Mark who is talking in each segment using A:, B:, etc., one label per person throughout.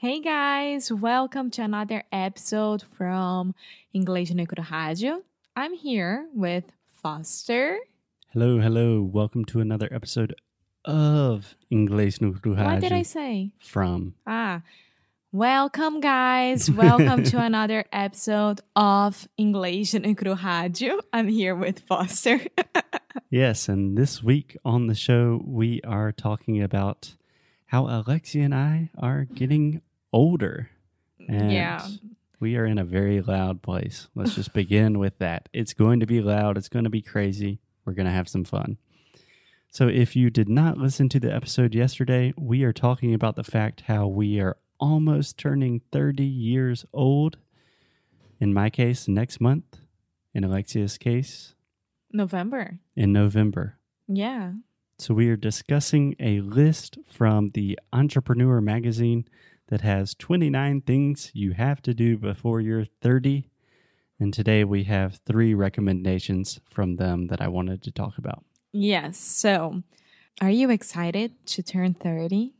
A: Hey guys, welcome to another episode from Inglês no Rádio. I'm here with Foster.
B: Hello, hello. Welcome to another episode of Inglês no Cru
A: What did I say?
B: from.
A: Ah, welcome guys. Welcome to another episode of Inglês no Rádio. I'm here with Foster.
B: Yes, and this week on the show, we are talking about how Alexia and I are getting older. And
A: Yeah.
B: we are in a very loud place. Let's just begin with that. It's going to be loud, it's going to be crazy. We're going to have some fun. So, if you did not listen to the episode yesterday, we are talking about the fact how we are almost turning 30 years old. In my case, next month. In Alexia's case,
A: November.
B: in November.
A: Yeah.
B: So, we are discussing a list from the Entrepreneur magazine that has 29 things you have to do before you're 30. And today we have three recommendations from them that I wanted to talk about.
A: Yes. So, are you excited to turn 30?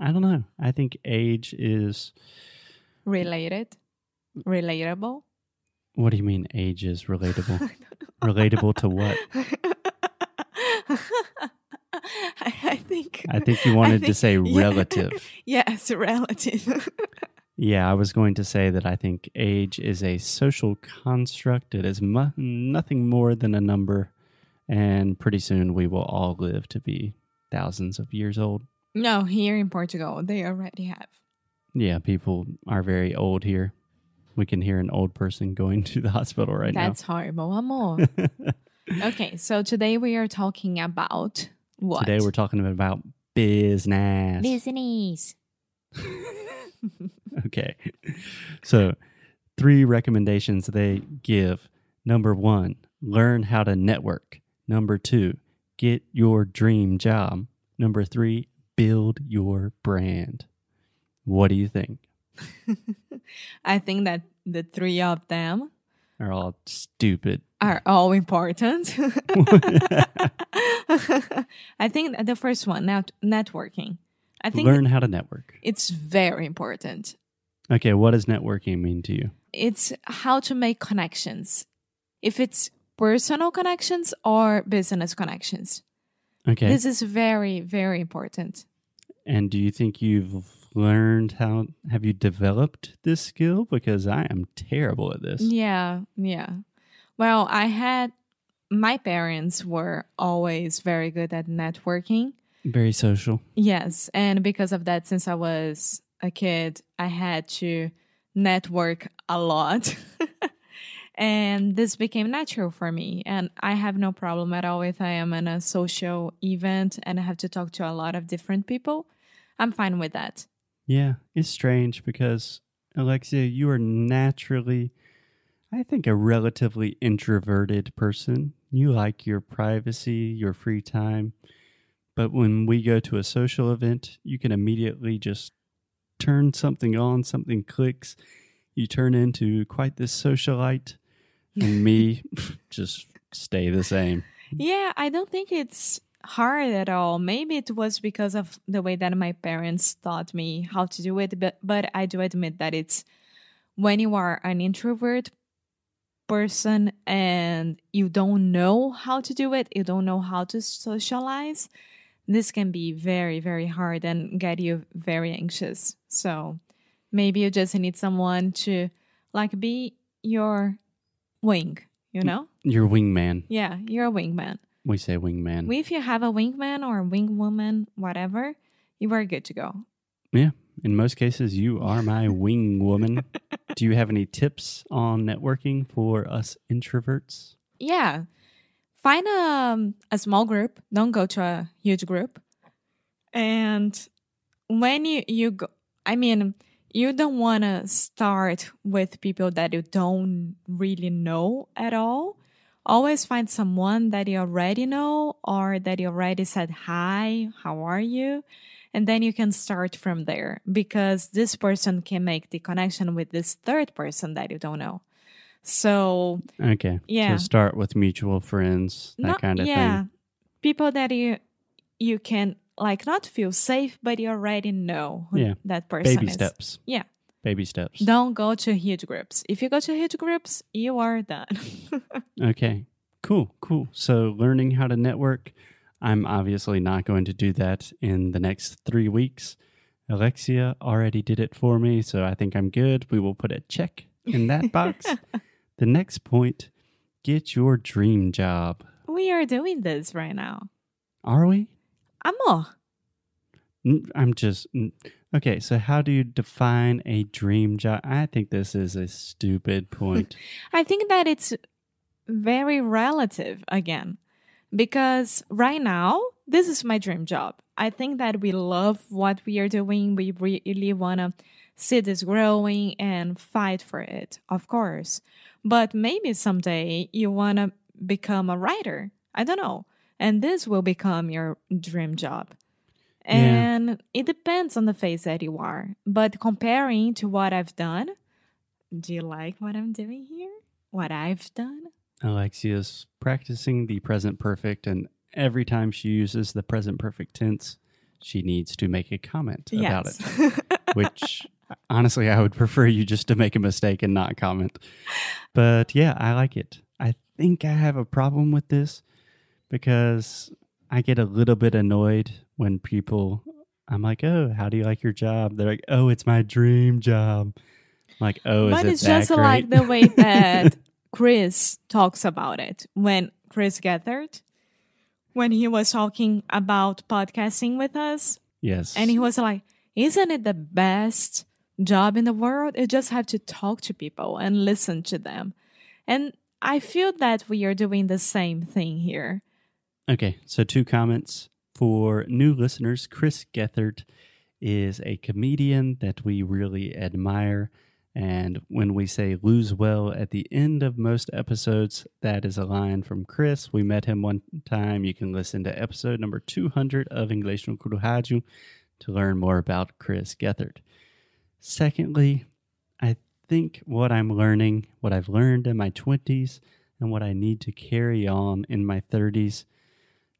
B: I don't know. I think age is.
A: Related? Relatable?
B: What do you mean age is relatable? relatable to what?
A: I, I think.
B: I think you wanted to
A: think-
B: say
A: yeah.
B: relative.
A: yes, relative.
B: Yeah, I was going to say that I think age is a social construct. It is mu- nothing more than a number. And pretty soon we will all live to be thousands of years old.
A: no, here in Portugal, they already have.
B: Yeah, people are very old here. We can hear an old person going to the hospital right now.
A: That's horrible, amor.
B: now.
A: okay, so today we are talking about what?
B: Today we're talking about business.
A: business.
B: Okay. So, three recommendations they give. Number one, learn how to network. Number two, get your dream job. Number three, build your brand. What do you think?
A: I think that the three of them
B: Are all stupid.
A: are all important. I think the first one, net- networking. I think
B: learn how to network.
A: it's very important.
B: Okay, what does networking mean to you?
A: It's how to make connections. If it's personal connections or business connections.
B: Okay.
A: This is very, very important.
B: and do you think you've learned how have you developed this skill because I am terrible at this.
A: Yeah, yeah. Well, I had my parents were always very good at networking.
B: Very social.
A: Yes, and because of that since I was a kid, I had to network a lot. and this became natural for me and I have no problem at all if I am in a social event and I have to talk to a lot of different people. I'm fine with that.
B: Yeah, it's strange because Alexia, you are naturally, I think, a relatively introverted person. You like your privacy, your free time. But when we go to a social event, you can immediately just turn something on, something clicks. You turn into quite this socialite. And me, just stay the same.
A: Yeah, I don't think it's hard at all. Maybe it was because of the way that my parents taught me how to do it, but but I do admit that it's when you are an introvert person and you don't know how to do it, you don't know how to socialize, this can be very very hard and get you very anxious. So, maybe you just need someone to like be your wing, you know?
B: Your wingman.
A: Yeah, you're a wingman.
B: We say wingman.
A: If you have a wingman or a wingwoman, whatever, you are good to go.
B: Yeah. In most cases, you are my wing woman. Do you have any tips on networking for us introverts?
A: Yeah. Find a, a small group. Don't go to a huge group. And when you, you go, I mean, you don't want to start with people that you don't really know at all. Always find someone that you already know or that you already said, Hi, how are you? And then you can start from there because this person can make the connection with this third person that you don't know. So,
B: Okay.
A: Yeah.
B: So start with mutual friends, that
A: not-
B: kind of
A: yeah,
B: thing.
A: people that you you can like not feel safe, but you already know
B: Yeah.
A: that person
B: Baby
A: is.
B: steps.
A: Yeah.
B: Baby steps.
A: Don't go to huge groups. If you go to huge groups, you are done.
B: Okay. Cool. Cool. So learning how to network. I'm obviously not going to do that in the next three weeks. Alexia already did it for me, so I think I'm good. We will put a check in that box. the next point get your dream job.
A: we are doing this right now.
B: Are we?
A: Amor,
B: N- I'm just. Okay, so how do you define a dream job? I think this is a stupid point.
A: I think that it's very relative again because right now this is my dream job. I think that we love what we are doing. We really want to see this growing and fight for it, of course. But maybe someday you want to become a writer. I don't know. And this will become your dream job.
B: Yeah.
A: And it depends on the phase that you are. But comparing to what I've done, do you like what I'm doing here? What I've done?
B: Alexia's practicing the present perfect, and every time she uses the present perfect tense, she needs to make a comment about it.
A: yes.
B: Which honestly, I would prefer you just to make a mistake and not comment. But yeah, I like it. I think I have a problem with this because I get a little bit annoyed when people, I'm like, oh, how do you like your job? They're like, oh, it's my dream job. I'm like, oh,
A: but
B: it
A: it's
B: that
A: just
B: great?
A: like the way that Chris talks about it. When Chris Gethard, when he was talking about podcasting with us,
B: yes.
A: and he was like, Isn't it the best job in the world? You just have to talk to people and listen to them. And I feel that we are doing the same thing here.
B: Okay, so two comments for new listeners. Chris Gethard is a comedian that we really admire. And when we say lose well at the end of most episodes, that is a line from Chris. We met him one time. You can listen to episode number 200 of English no Kuru Rádio to learn more about Chris Gethard. Secondly, I think what I'm learning, what I've learned in my 20s, and what I need to carry on in my 30s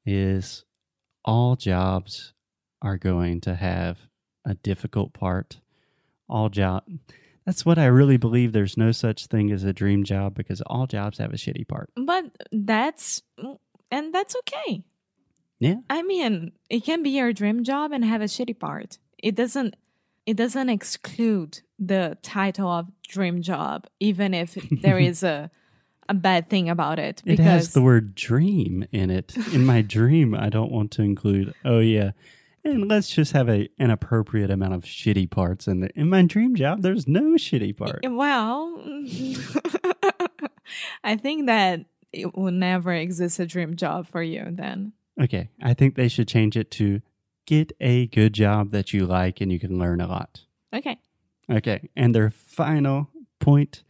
B: is all jobs are going to have a difficult part. All job that's what I really believe. There's no such thing as a dream job because all jobs have a shitty part.
A: But that's, and that's okay.
B: Yeah.
A: I mean, it can be your dream job and have a shitty part. It doesn't it doesn't exclude the title of dream job, even if there is a a bad thing about it.
B: It has the word dream in it. In my dream, I don't want to include, oh, yeah. And let's just have a an appropriate amount of shitty parts in there. In my dream job, there's no shitty part.
A: well, I think that it will never exist a dream job for you then.
B: Okay, I think they should change it to get a good job that you like and you can learn a lot.
A: Okay.
B: Okay, and their final point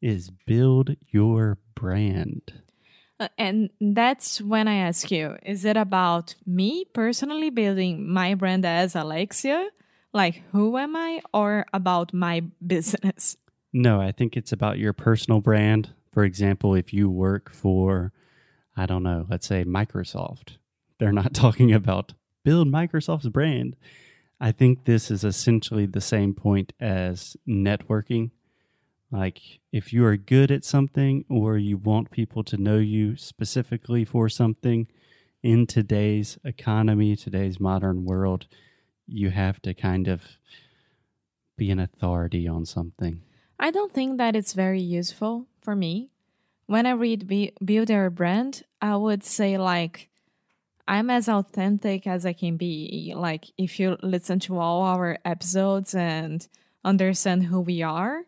B: is build your brand.
A: Uh, and that's when I ask you, is it about me personally building my brand as Alexia? Like, who am I? Or about my business?
B: No, I think it's about your personal brand. For example, if you work for, I don't know, let's say Microsoft, they're not talking about build Microsoft's brand. I think this is essentially the same point as networking. Like, if you are good at something or you want people to know you specifically for something in today's economy, today's modern world, you have to kind of be an authority on something.
A: I don't think that it's very useful for me. When I read be- build your brand, I would say like I'm as authentic as I can be. Like if you listen to all our episodes and understand who we are,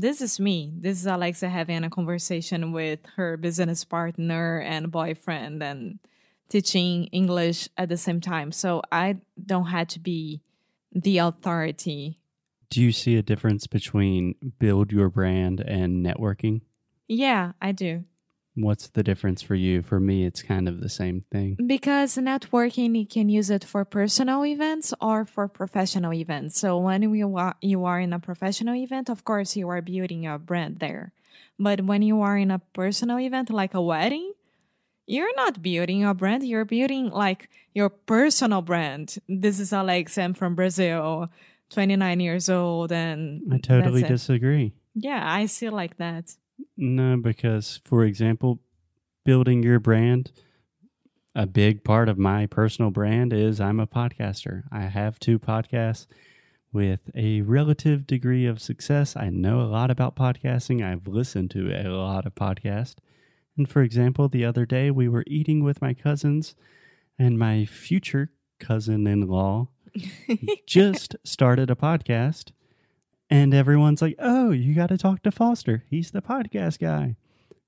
A: this is me. This is Alexa having a conversation with her business partner and boyfriend and teaching English at the same time. So I don't have to be the authority.
B: Do you see a difference between build your brand and networking?
A: Yeah, I do.
B: What's the difference for you? For me, it's kind of the same thing.
A: Because networking, you can use it for personal events or for professional events. So when you are, you are in a professional event, of course, you are building your brand there. But when you are in a personal event like a wedding, you're not building your brand, you're building like your personal brand. This is Alex, I'm from Brazil, 29 years old. And
B: I totally disagree.
A: Yeah, I see like that.
B: No, because for example, building your brand, a big part of my personal brand is I'm a podcaster. I have two podcasts with a relative degree of success. I know a lot about podcasting. I've listened to a lot of podcasts. And for example, the other day we were eating with my cousins, and my future cousin in law just started a podcast. And everyone's like, oh, you got to talk to Foster. He's the podcast guy.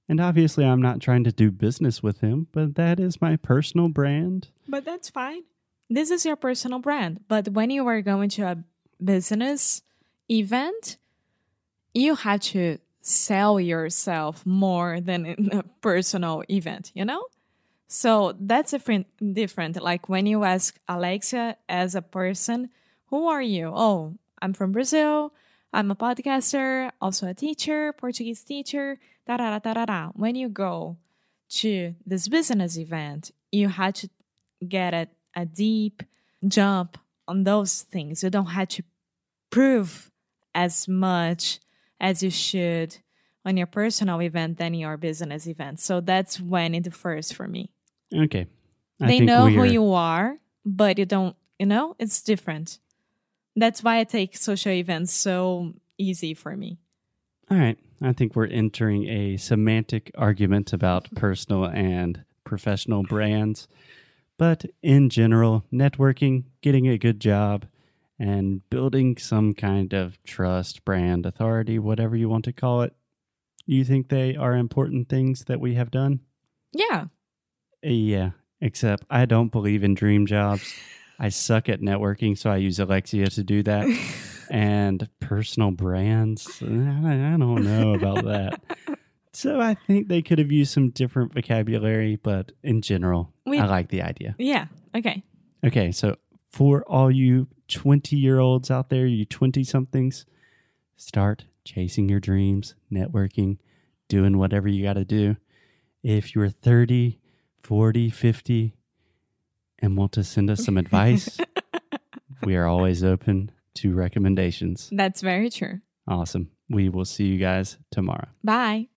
B: And obviously, I'm not trying to do business with him, but that is my personal brand.
A: But that's fine. This is your personal brand. But when you are going to a business event, you had to sell yourself more than in a personal event, you know? So that's different different. Like when you ask Alexia as a person, who are you? Oh, I'm from Brazil. I'm a podcaster, also a teacher, Portuguese teacher. Da da da da da. When you go to this business event, you had to get a, a deep jump on those things. You don't have to prove as much as you should on your personal event than your business event. So that's when it differs for me.
B: Okay. I
A: they know who you are, but you don't, you know, it's different. That's why I take social events so easy for me.
B: All right. I think we're entering a semantic argument about personal and professional brands. But in general, networking, getting a good job, and building some kind of trust, brand, authority, whatever you want to call it, you think they are important things that we have done?
A: Yeah.
B: Yeah, except I don't believe in dream jobs. I suck at networking, so I use Alexia to do that. and personal brands, I don't know about that. So I think they could have used some different vocabulary, but in general,
A: We-
B: I like the idea.
A: Yeah. Okay.
B: Okay, so for all you 20 year olds out there, you 20 somethings, start chasing your dreams, networking, doing whatever you got to do. If you're 30, 40, 50, and want to send us some advice, we are always open to recommendations.
A: That's very true.
B: Awesome. We will see you guys tomorrow.
A: Bye.